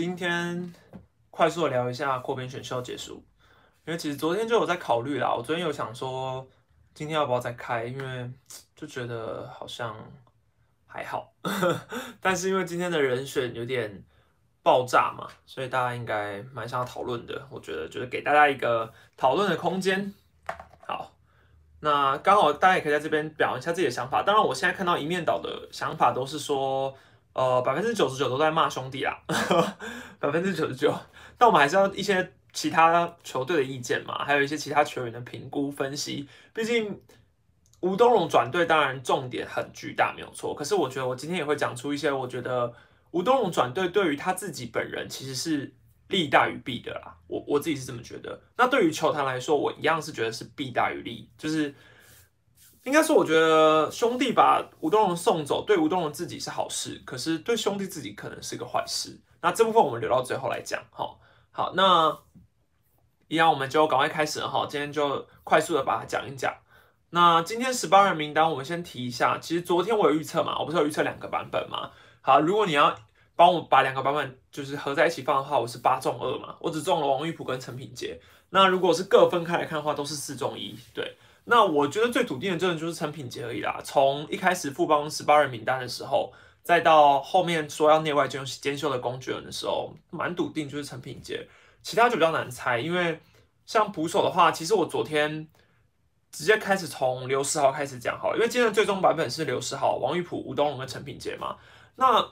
今天快速的聊一下扩编选秀结束，因为其实昨天就有在考虑啦。我昨天有想说今天要不要再开，因为就觉得好像还好，但是因为今天的人选有点爆炸嘛，所以大家应该蛮想要讨论的。我觉得就是给大家一个讨论的空间。好，那刚好大家也可以在这边表一下自己的想法。当然，我现在看到一面倒的想法都是说。呃，百分之九十九都在骂兄弟啦，百分之九十九。那我们还是要一些其他球队的意见嘛，还有一些其他球员的评估分析。毕竟吴东荣转队，当然重点很巨大，没有错。可是我觉得我今天也会讲出一些，我觉得吴东荣转队对于他自己本人其实是利大于弊的啦。我我自己是这么觉得。那对于球坛来说，我一样是觉得是弊大于利，就是。应该说，我觉得兄弟把吴东荣送走，对吴东荣自己是好事，可是对兄弟自己可能是个坏事。那这部分我们留到最后来讲。哈，好，那一样我们就赶快开始哈。今天就快速的把它讲一讲。那今天十八人名单，我们先提一下。其实昨天我有预测嘛，我不是有预测两个版本嘛。好，如果你要帮我把两个版本就是合在一起放的话，我是八中二嘛，我只中了王玉普跟陈品杰。那如果是各分开来看的话，都是四中一，对。那我觉得最笃定的真的就是陈品杰而已啦。从一开始富邦十八人名单的时候，再到后面说要内外兼兼修的工具人的时候，蛮笃定就是陈品杰。其他就比较难猜，因为像捕手的话，其实我昨天直接开始从刘世豪开始讲好了，因为今天的最终版本是刘世豪、王玉普、吴东龙跟陈品杰嘛。那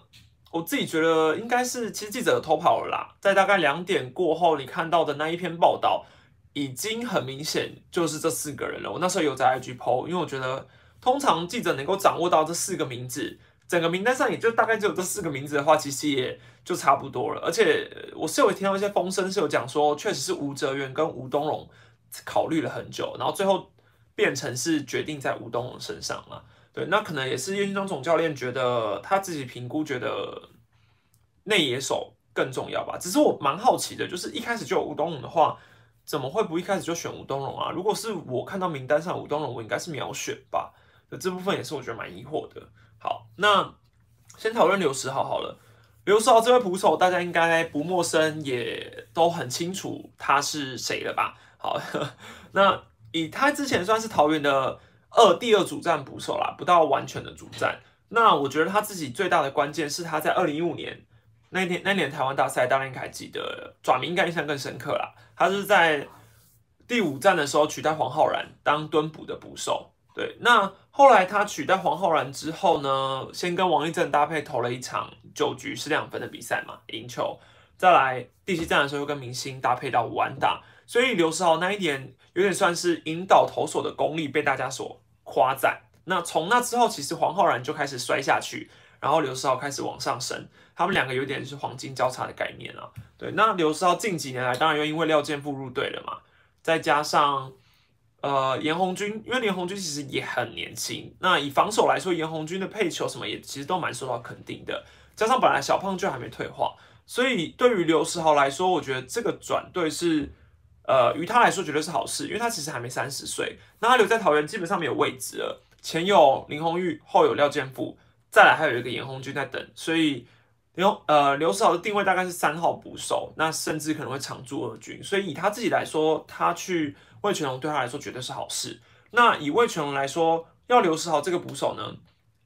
我自己觉得应该是，其实记者偷跑了啦，在大概两点过后，你看到的那一篇报道。已经很明显就是这四个人了。我那时候有在 IG PO，因为我觉得通常记者能够掌握到这四个名字，整个名单上也就大概只有这四个名字的话，其实也就差不多了。而且我是有听到一些风声，是有讲说，确实是吴哲源跟吴东荣考虑了很久，然后最后变成是决定在吴东荣身上了。对，那可能也是叶军忠总教练觉得他自己评估，觉得内野手更重要吧。只是我蛮好奇的，就是一开始就有吴东荣的话。怎么会不一开始就选吴东荣啊？如果是我看到名单上吴东荣，我应该是秒选吧。这部分也是我觉得蛮疑惑的。好，那先讨论刘十豪好了。刘十豪这位捕手，大家应该不陌生，也都很清楚他是谁了吧？好，那以他之前算是桃园的二第二主战捕手啦，不到完全的主战。那我觉得他自己最大的关键是他在二零一五年。那年那年台湾大赛，当然还记得，转名应该印象更深刻啦。他是在第五站的时候取代黄浩然当蹲捕的捕手。对，那后来他取代黄浩然之后呢，先跟王一正搭配投了一场九局是两分的比赛嘛，赢球。再来第七站的时候又跟明星搭配到五安打，所以刘世豪那一点有点算是引导投手的功力被大家所夸赞。那从那之后，其实黄浩然就开始摔下去。然后刘世豪开始往上升，他们两个有点是黄金交叉的概念啊。对，那刘世豪近几年来，当然又因为廖健富入队了嘛，再加上呃严红军，因为严红军其实也很年轻。那以防守来说，严红军的配球什么也其实都蛮受到肯定的。加上本来小胖就还没退化，所以对于刘世豪来说，我觉得这个转队是呃于他来说绝对是好事，因为他其实还没三十岁，那他留在桃园基本上没有位置了，前有林红玉，后有廖健富。再来还有一个严红军在等，所以刘呃刘世豪的定位大概是三号捕手，那甚至可能会常驻二军，所以以他自己来说，他去魏全龙对他来说绝对是好事。那以魏全龙来说，要刘世豪这个捕手呢，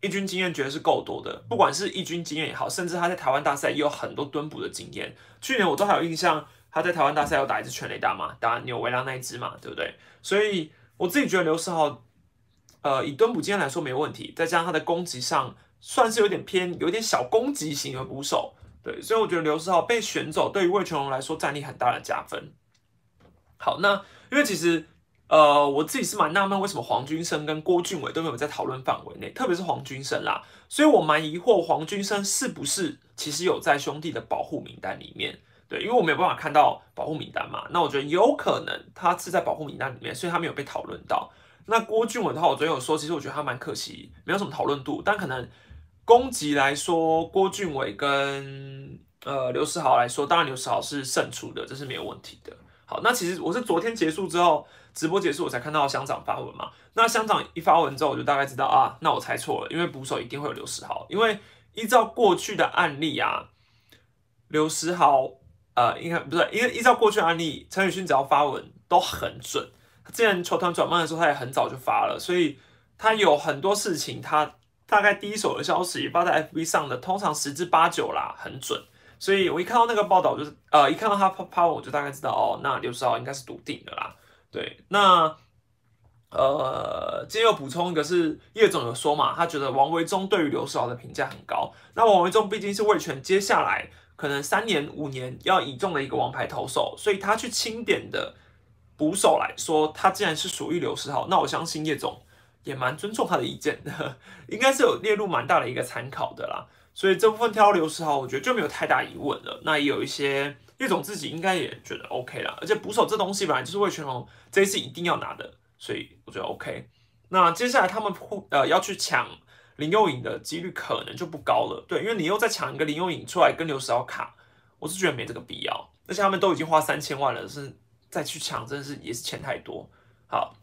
一军经验绝对是够多的，不管是一军经验也好，甚至他在台湾大赛也有很多蹲捕的经验。去年我都还有印象，他在台湾大赛有打一支全垒打嘛，打纽维拉那一支嘛，对不对？所以我自己觉得刘世豪，呃，以蹲捕经验来说没问题，再加上他的攻击上。算是有点偏，有点小攻击型的鼓手，对，所以我觉得刘世豪被选走，对于魏全龙来说战力很大的加分。好，那因为其实，呃，我自己是蛮纳闷，为什么黄军生跟郭俊伟都没有在讨论范围内，特别是黄军生啦，所以我蛮疑惑黄军生是不是其实有在兄弟的保护名单里面，对，因为我没有办法看到保护名单嘛，那我觉得有可能他是在保护名单里面，所以他没有被讨论到。那郭俊伟的话，我昨天有说，其实我觉得他蛮可惜，没有什么讨论度，但可能。攻击来说，郭俊伟跟呃刘世豪来说，当然刘世豪是胜出的，这是没有问题的。好，那其实我是昨天结束之后，直播结束我才看到乡长发文嘛。那乡长一发文之后，我就大概知道啊，那我猜错了，因为捕手一定会有刘世豪，因为依照过去的案例啊，刘时豪，呃，应该不是，因为依照过去案例，陈宇勋只要发文都很准。他之前球团转卖的时候，他也很早就发了，所以他有很多事情，他大概第一手的消息发在 FB 上的，通常十之八九啦，很准。所以我一看到那个报道，就是呃，一看到他发发文，我就大概知道哦，那刘世豪应该是笃定的啦。对，那。呃，今天又补充一个，是叶总有说嘛，他觉得王维忠对于刘世豪的评价很高。那王维忠毕竟是魏权接下来可能三年五年要倚重的一个王牌投手，所以他去清点的捕手来说，他既然是属于刘世豪，那我相信叶总也蛮尊重他的意见的，应该是有列入蛮大的一个参考的啦。所以这部分挑刘世豪，我觉得就没有太大疑问了。那也有一些叶总自己应该也觉得 OK 啦，而且捕手这东西本来就是魏全龙这一次一定要拿的。所以我觉得 OK，那接下来他们会呃要去抢林佑颖的几率可能就不高了，对，因为你又再抢一个林佑颖出来跟刘世豪卡，我是觉得没这个必要，而且他们都已经花三千万了，是再去抢真的是也是钱太多。好，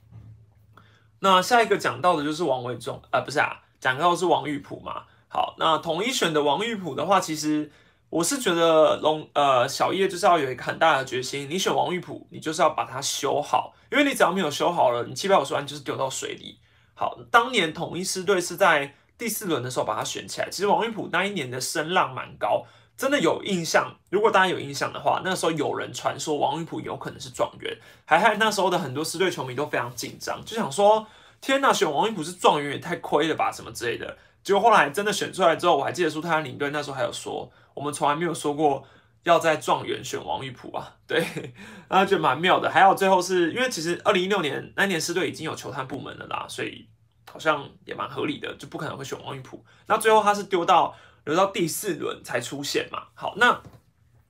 那下一个讲到的就是王伟忠，呃，不是啊，讲到的是王玉普嘛。好，那统一选的王玉普的话，其实。我是觉得龙呃小叶就是要有一个很大的决心，你选王玉普，你就是要把它修好，因为你只要没有修好了，你七百五十万就是丢到水里。好，当年统一师队是在第四轮的时候把它选起来，其实王玉普那一年的声浪蛮高，真的有印象。如果大家有印象的话，那时候有人传说王玉普有可能是状元，还害那时候的很多师队球迷都非常紧张，就想说天呐，选王玉普是状元也太亏了吧，什么之类的。结果后来真的选出来之后，我还记得苏泰领队那时候还有说。我们从来没有说过要在状元选王玉普啊，对，那觉得蛮妙的。还有最后是因为其实二零一六年那年师队已经有球探部门了啦，所以好像也蛮合理的，就不可能会选王玉普。那最后他是丢到留到第四轮才出现嘛。好，那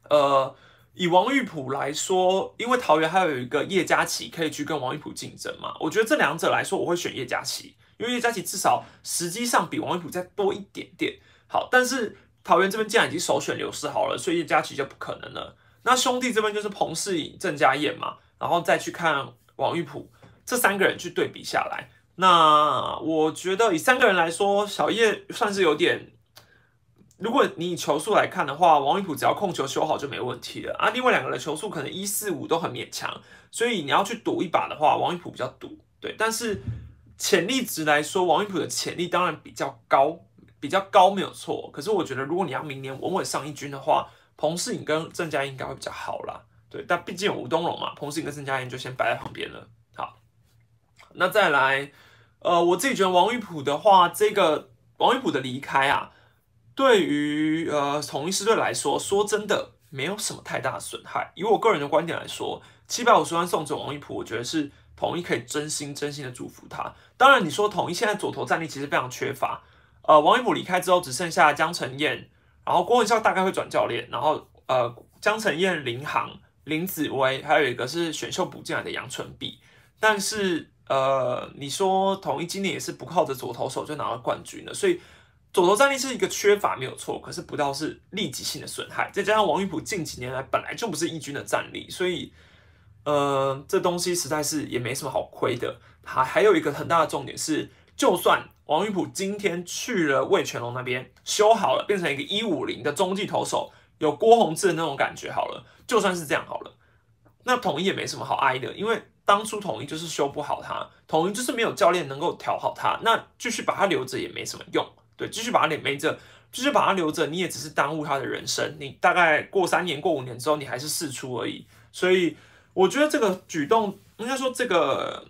呃以王玉普来说，因为桃园还有一个叶嘉琪可以去跟王玉普竞争嘛，我觉得这两者来说，我会选叶嘉琪，因为叶嘉琪至少实际上比王玉普再多一点点。好，但是。桃园这边既然已经首选刘世豪了，所以叶嘉琪就不可能了。那兄弟这边就是彭世颖、郑家燕嘛，然后再去看王玉普，这三个人去对比下来，那我觉得以三个人来说，小叶算是有点。如果你以球速来看的话，王一普只要控球修好就没问题了啊。另外两个人球速可能一四五都很勉强，所以你要去赌一把的话，王一普比较赌。对，但是潜力值来说，王一普的潜力当然比较高。比较高没有错，可是我觉得如果你要明年稳稳上一军的话，彭世颖跟郑嘉应该会比较好啦。对，但毕竟有吴东荣嘛，彭世颖跟郑嘉颖就先摆在旁边了。好，那再来，呃，我自己觉得王玉普的话，这个王玉普的离开啊，对于呃统一狮队来说，说真的没有什么太大的损害。以我个人的观点来说，七百五十万送走王一普，我觉得是统一可以真心真心的祝福他。当然，你说统一现在左投战力其实非常缺乏。呃，王一普离开之后，只剩下江承燕，然后郭文孝大概会转教练，然后呃，江承燕、林航、林子威，还有一个是选秀补进来的杨纯碧。但是呃，你说统一今年也是不靠着左投手就拿了冠军的，所以左投战力是一个缺乏没有错，可是不到是立即性的损害。再加上王玉普近几年来本来就不是义军的战力，所以呃，这东西实在是也没什么好亏的。还还有一个很大的重点是，就算王玉普今天去了魏全龙那边修好了，变成一个一五零的中继投手，有郭宏志的那种感觉。好了，就算是这样好了，那统一也没什么好挨的，因为当初统一就是修不好他，统一就是没有教练能够调好他，那继续把他留着也没什么用。对，继续把他留着，继续把他留着，你也只是耽误他的人生。你大概过三年、过五年之后，你还是试出而已。所以我觉得这个举动，应该说这个，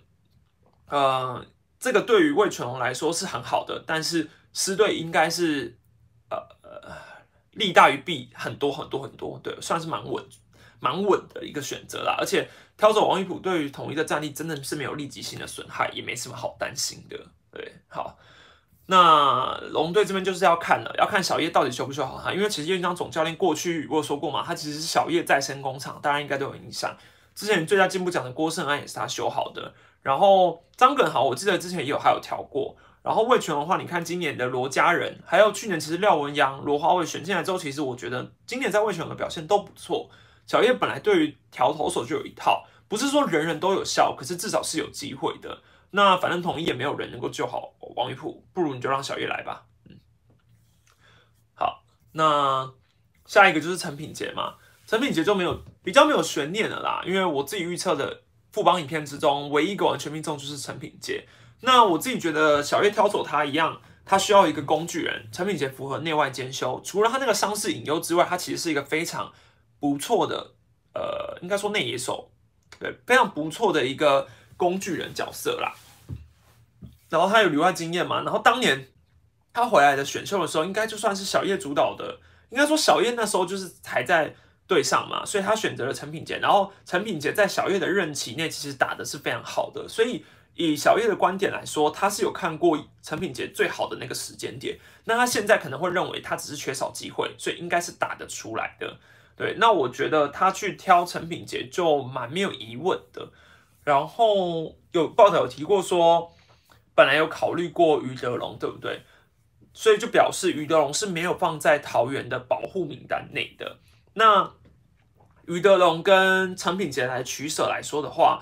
呃。这个对于魏全龙来说是很好的，但是狮队应该是呃呃利大于弊很多很多很多，对，算是蛮稳蛮稳的一个选择啦。而且挑走王一普对于统一的战力真的是没有立即性的损害，也没什么好担心的。对，好，那龙队这边就是要看了，要看小叶到底修不修好他，因为其实叶章总教练过去我有说过嘛，他其实是小叶再生工厂，大家应该都有印象。之前最佳进步奖的郭胜安也是他修好的。然后张耿豪，我记得之前也有还有调过。然后魏权的话，你看今年的罗家人，还有去年其实廖文阳、罗华伟选进来之后，其实我觉得今年在魏权的表现都不错。小叶本来对于调投手就有一套，不是说人人都有效，可是至少是有机会的。那反正统一也没有人能够救好王玉普，不如你就让小叶来吧。嗯，好，那下一个就是陈品杰嘛，陈品杰就没有比较没有悬念了啦，因为我自己预测的副帮影片之中，唯一一个完全命中就是陈品杰。那我自己觉得小叶挑走他一样，他需要一个工具人，陈品杰符合内外兼修，除了他那个伤势隐忧之外，他其实是一个非常不错的，呃，应该说内野手，对，非常不错的一个工具人角色啦。然后他有旅外经验嘛，然后当年他回来的选秀的时候，应该就算是小叶主导的。应该说小叶那时候就是还在队上嘛，所以他选择了陈品杰。然后陈品杰在小叶的任期内其实打的是非常好的，所以以小叶的观点来说，他是有看过陈品杰最好的那个时间点。那他现在可能会认为他只是缺少机会，所以应该是打得出来的。对，那我觉得他去挑陈品杰就蛮没有疑问的。然后有报道有提过说，本来有考虑过于德龙，对不对？所以就表示于德龙是没有放在桃园的保护名单内的。那于德龙跟陈品杰来取舍来说的话，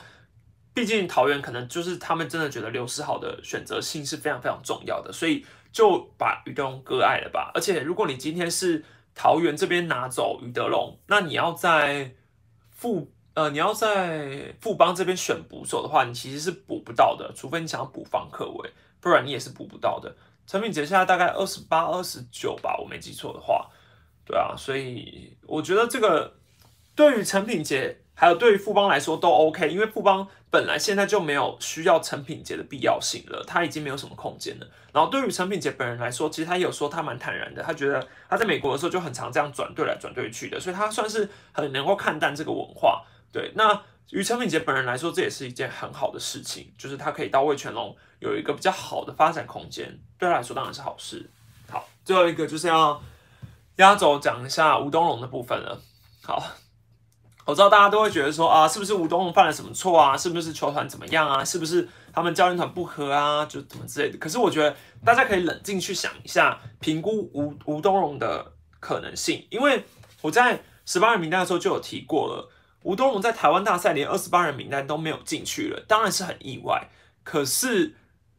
毕竟桃园可能就是他们真的觉得刘思豪的选择性是非常非常重要的，所以就把于德龙割爱了吧。而且如果你今天是桃园这边拿走于德龙，那你要在付呃你要在富邦这边选捕手的话，你其实是补不到的，除非你想要补方克位，不然你也是补不到的。陈品杰现在大概二十八、二十九吧，我没记错的话，对啊，所以我觉得这个对于陈品杰还有对于富邦来说都 OK，因为富邦本来现在就没有需要陈品杰的必要性了，他已经没有什么空间了。然后对于陈品杰本人来说，其实他也有说他蛮坦然的，他觉得他在美国的时候就很常这样转队来转队去的，所以他算是很能够看淡这个文化。对，那于陈敏杰本人来说，这也是一件很好的事情，就是他可以到魏全龙。有一个比较好的发展空间，对他来说当然是好事。好，最后一个就是要压轴讲一下吴东龙的部分了。好，我知道大家都会觉得说啊，是不是吴东龙犯了什么错啊？是不是球团怎么样啊？是不是他们教练团不和啊？就怎么之类的。可是我觉得大家可以冷静去想一下，评估吴吴东龙的可能性。因为我在十八人名单的时候就有提过了，吴东龙在台湾大赛连二十八人名单都没有进去了，当然是很意外。可是。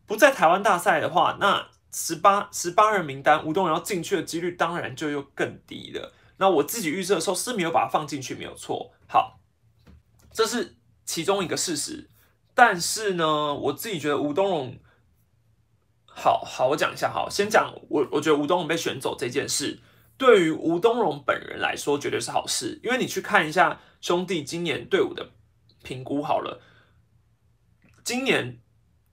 不在台湾大赛的话，那十八十八人名单吴东荣要进去的几率当然就又更低了。那我自己预测的时候是没有把它放进去，没有错。好，这是其中一个事实。但是呢，我自己觉得吴东荣，好好我讲一下，好，先讲我我觉得吴东荣被选走这件事，对于吴东荣本人来说绝对是好事，因为你去看一下兄弟今年队伍的评估好了，今年。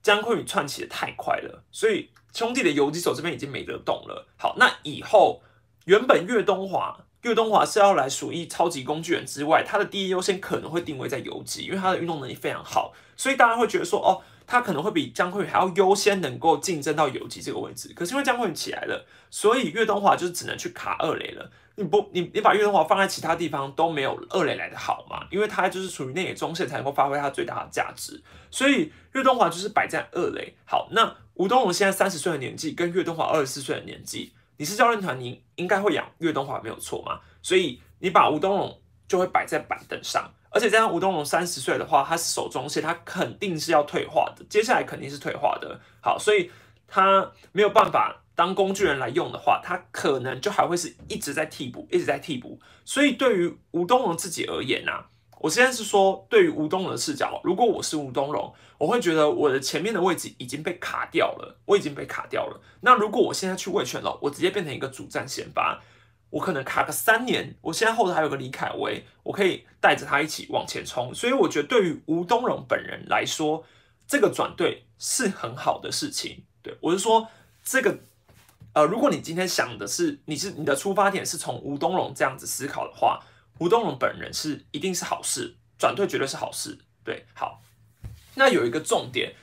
江坤宇窜起的太快了，所以兄弟的游击手这边已经没得动了。好，那以后原本岳东华，岳东华是要来属于超级工具人之外，他的第一优先可能会定位在游击，因为他的运动能力非常好，所以大家会觉得说，哦，他可能会比江坤宇还要优先能够竞争到游击这个位置。可是因为江坤宇起来了，所以岳东华就是只能去卡二垒了。你不，你你把岳东华放在其他地方都没有二垒来的好嘛？因为他就是属于内野中线才能够发挥他最大的价值，所以岳东华就是摆在二垒。好，那吴东荣现在三十岁的年纪，跟岳东华二十四岁的年纪，你是教练团，你应该会养岳东华没有错嘛？所以你把吴东荣就会摆在板凳上，而且加上吴东龙三十岁的话，他是守中线，他肯定是要退化的，接下来肯定是退化的。好，所以他没有办法。当工具人来用的话，他可能就还会是一直在替补，一直在替补。所以对于吴东龙自己而言呐，我现在是说，对于吴东龙的视角，如果我是吴东龙，我会觉得我的前面的位置已经被卡掉了，我已经被卡掉了。那如果我现在去卫权了，我直接变成一个主战先发，我可能卡个三年。我现在后头还有个李凯威，我可以带着他一起往前冲。所以我觉得对于吴东荣本人来说，这个转队是很好的事情。对我是说这个。呃，如果你今天想的是你是你的出发点是从吴东龙这样子思考的话，吴东龙本人是一定是好事，转队绝对是好事。对，好，那有一个重点，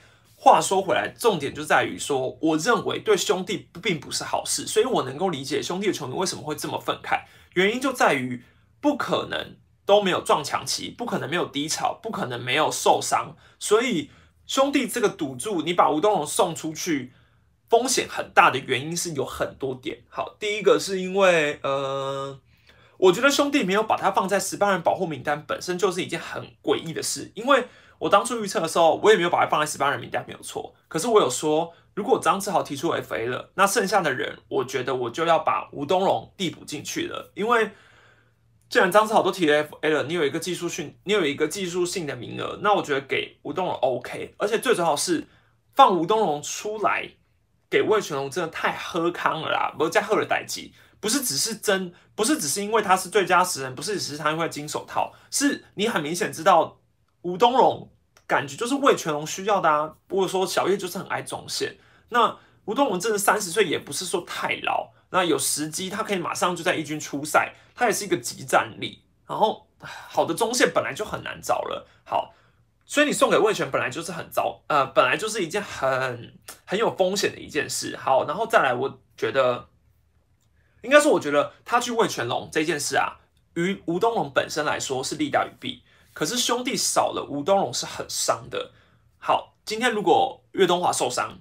话说回来，重点就在于说，我认为对兄弟并不是好事，所以我能够理解兄弟的球迷为什么会这么愤慨，原因就在于不可能都没有撞墙期，不可能没有低潮，不可能没有受伤，所以兄弟这个赌注，你把吴东龙送出去。风险很大的原因是有很多点。好，第一个是因为，呃，我觉得兄弟没有把他放在十八人保护名单，本身就是一件很诡异的事。因为我当初预测的时候，我也没有把它放在十八人名单，没有错。可是我有说，如果张志豪提出 FA 了，那剩下的人，我觉得我就要把吴东荣递补进去了，因为既然张志豪都提了 FA 了，你有一个技术性，你有一个技术性的名额，那我觉得给吴东荣 OK，而且最主要是放吴东荣出来给魏全龙，真的太喝康了啦，不是加赫尔代基，不是只是真，不是只是因为他是最佳十人，不是只是他因为金手套，是你很明显知道吴东荣感觉就是魏全龙需要的啊，不过说小叶就是很爱中线。那吴东荣真的三十岁也不是说太老，那有时机他可以马上就在一军出赛，他也是一个集战力。然后好的中线本来就很难找了，好，所以你送给魏权本来就是很糟，呃，本来就是一件很很有风险的一件事。好，然后再来，我觉得应该说，我觉得他去魏全龙这件事啊，于吴东荣本身来说是利大于弊，可是兄弟少了吴东荣是很伤的。好，今天如果岳东华受伤。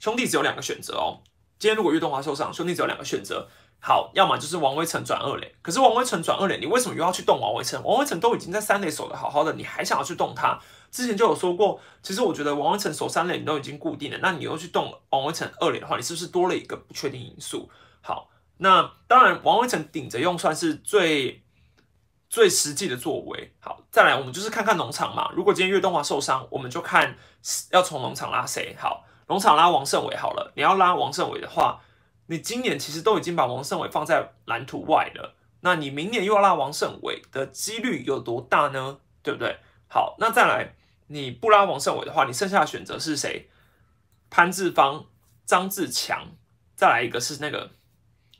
兄弟只有两个选择哦。今天如果岳东华受伤，兄弟只有两个选择。好，要么就是王威成转二垒。可是王威成转二垒，你为什么又要去动王威成？王威成都已经在三垒守的好好的，你还想要去动他？之前就有说过，其实我觉得王威成守三垒你都已经固定了，那你又去动王威成二垒的话，你是不是多了一个不确定因素？好，那当然王威成顶着用算是最最实际的作为。好，再来我们就是看看农场嘛。如果今天岳东华受伤，我们就看要从农场拉谁。好。农场拉王胜伟好了，你要拉王胜伟的话，你今年其实都已经把王胜伟放在蓝图外了，那你明年又要拉王胜伟的几率有多大呢？对不对？好，那再来，你不拉王胜伟的话，你剩下的选择是谁？潘志芳、张志强，再来一个是那个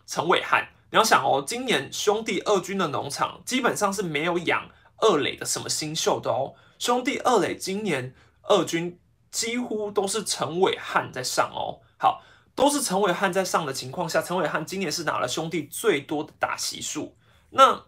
陈伟汉。你要想哦，今年兄弟二军的农场基本上是没有养二垒的什么新秀的哦，兄弟二垒今年二军。几乎都是陈伟汉在上哦，好，都是陈伟汉在上的情况下，陈伟汉今年是拿了兄弟最多的打席数。那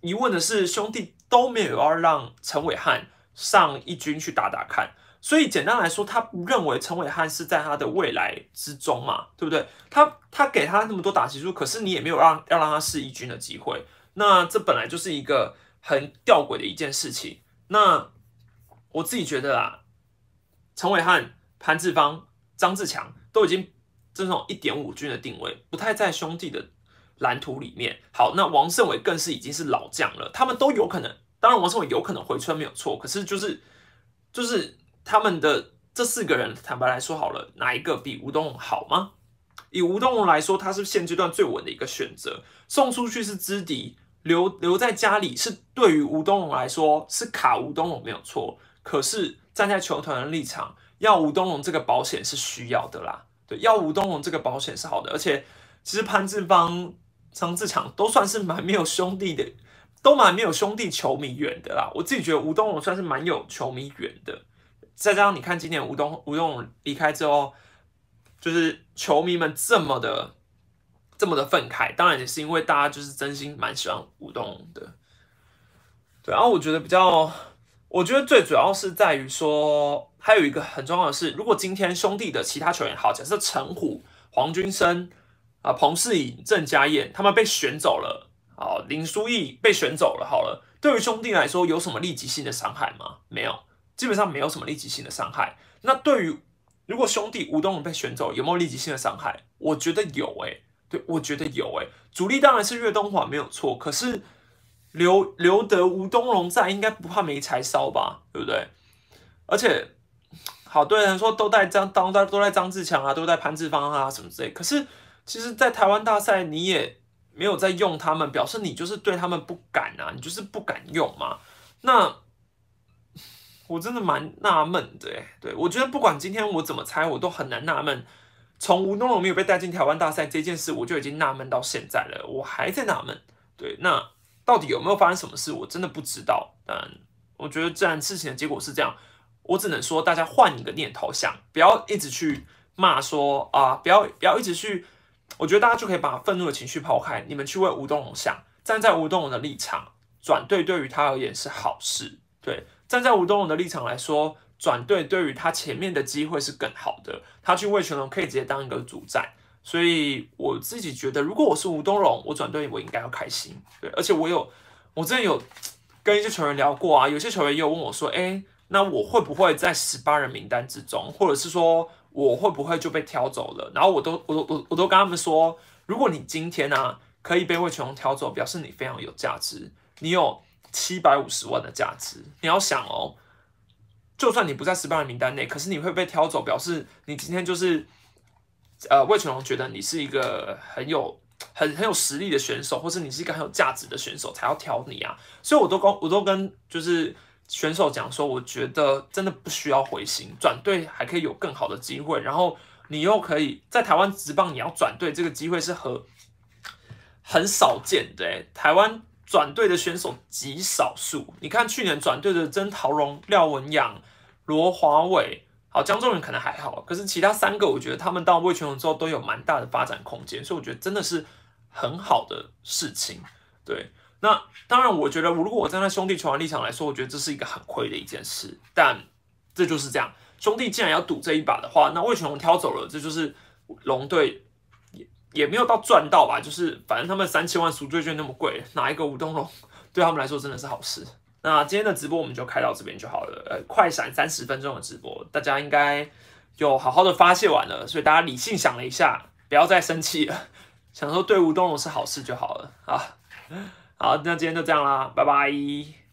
疑问的是，兄弟都没有要让陈伟汉上一军去打打看，所以简单来说，他不认为陈伟汉是在他的未来之中嘛，对不对？他他给他那么多打击数，可是你也没有让要让他试一军的机会，那这本来就是一个很吊诡的一件事情。那我自己觉得啊。陈伟汉、潘志邦、张志强都已经这种一点五军的定位，不太在兄弟的蓝图里面。好，那王胜伟更是已经是老将了，他们都有可能。当然，王胜伟有可能回春没有错，可是就是就是他们的这四个人，坦白来说好了，哪一个比吴东龙好吗？以吴东龙来说，他是现阶段最稳的一个选择。送出去是知敌，留留在家里是对于吴东龙来说是卡吴东龙没有错，可是。站在球团的立场，要吴东龙这个保险是需要的啦。对，要吴东龙这个保险是好的，而且其实潘志邦、张志强都算是蛮没有兄弟的，都蛮没有兄弟球迷缘的啦。我自己觉得吴东龙算是蛮有球迷缘的。再加上你看今年吴东吴东离开之后，就是球迷们这么的这么的愤慨，当然也是因为大家就是真心蛮喜欢吴东的。对，然后我觉得比较。我觉得最主要是在于说，还有一个很重要的是，如果今天兄弟的其他球员，好，假设陈虎、黄君生啊、彭世颖、郑家燕他们被选走了，好，林书义被选走了，好了，对于兄弟来说有什么立即性的伤害吗？没有，基本上没有什么立即性的伤害。那对于如果兄弟吴东荣被选走，有没有立即性的伤害？我觉得有，诶，对我觉得有，诶，主力当然是岳东华没有错，可是。刘刘德吴东荣在，应该不怕没柴烧吧？对不对？而且，好多人说都带张当都都带张志强啊，都带潘志芳啊什么之类。可是，其实，在台湾大赛你也没有在用他们，表示你就是对他们不敢啊，你就是不敢用嘛。那我真的蛮纳闷的，对我觉得不管今天我怎么猜，我都很难纳闷。从吴东荣没有被带进台湾大赛这件事，我就已经纳闷到现在了，我还在纳闷。对，那。到底有没有发生什么事，我真的不知道。但我觉得，既然事情的结果是这样，我只能说大家换一个念头想，不要一直去骂说啊，不要不要一直去。我觉得大家就可以把愤怒的情绪抛开，你们去为吴东荣想，站在吴东荣的立场，转队对于他而言是好事。对，站在吴东荣的立场来说，转队对于他前面的机会是更好的。他去魏全龙可以直接当一个主战。所以我自己觉得，如果我是吴东荣，我转队我应该要开心。对，而且我有，我之前有跟一些球员聊过啊。有些球员也有问我说：“哎，那我会不会在十八人名单之中？或者是说，我会不会就被挑走了？然后我都我都我我都跟他们说，如果你今天呢可以被魏全龙挑走，表示你非常有价值，你有七百五十万的价值。你要想哦，就算你不在十八人名单内，可是你会被挑走，表示你今天就是呃魏全龙觉得你是一个很有。很很有实力的选手，或者你是一个很有价值的选手，才要挑你啊！所以我都跟我都跟就是选手讲说，我觉得真的不需要回心转队，还可以有更好的机会。然后你又可以在台湾直棒，你要转队这个机会是和很少见的。台湾转队的选手极少数。你看去年转队的曾陶荣、廖文阳、罗华伟，好江中人可能还好，可是其他三个，我觉得他们到魏全龙之后都有蛮大的发展空间，所以我觉得真的是。很好的事情，对。那当然，我觉得，如果我站在兄弟球员立场来说，我觉得这是一个很亏的一件事。但这就是这样，兄弟既然要赌这一把的话，那魏全龙挑走了，这就是龙队也没有到赚到吧？就是反正他们三千万赎罪券那么贵，拿一个吴东龙对他们来说真的是好事。那今天的直播我们就开到这边就好了。呃，快闪三十分钟的直播，大家应该有好好的发泄完了，所以大家理性想了一下，不要再生气了。想说对吴东龙是好事就好了啊，好，那今天就这样啦，拜拜。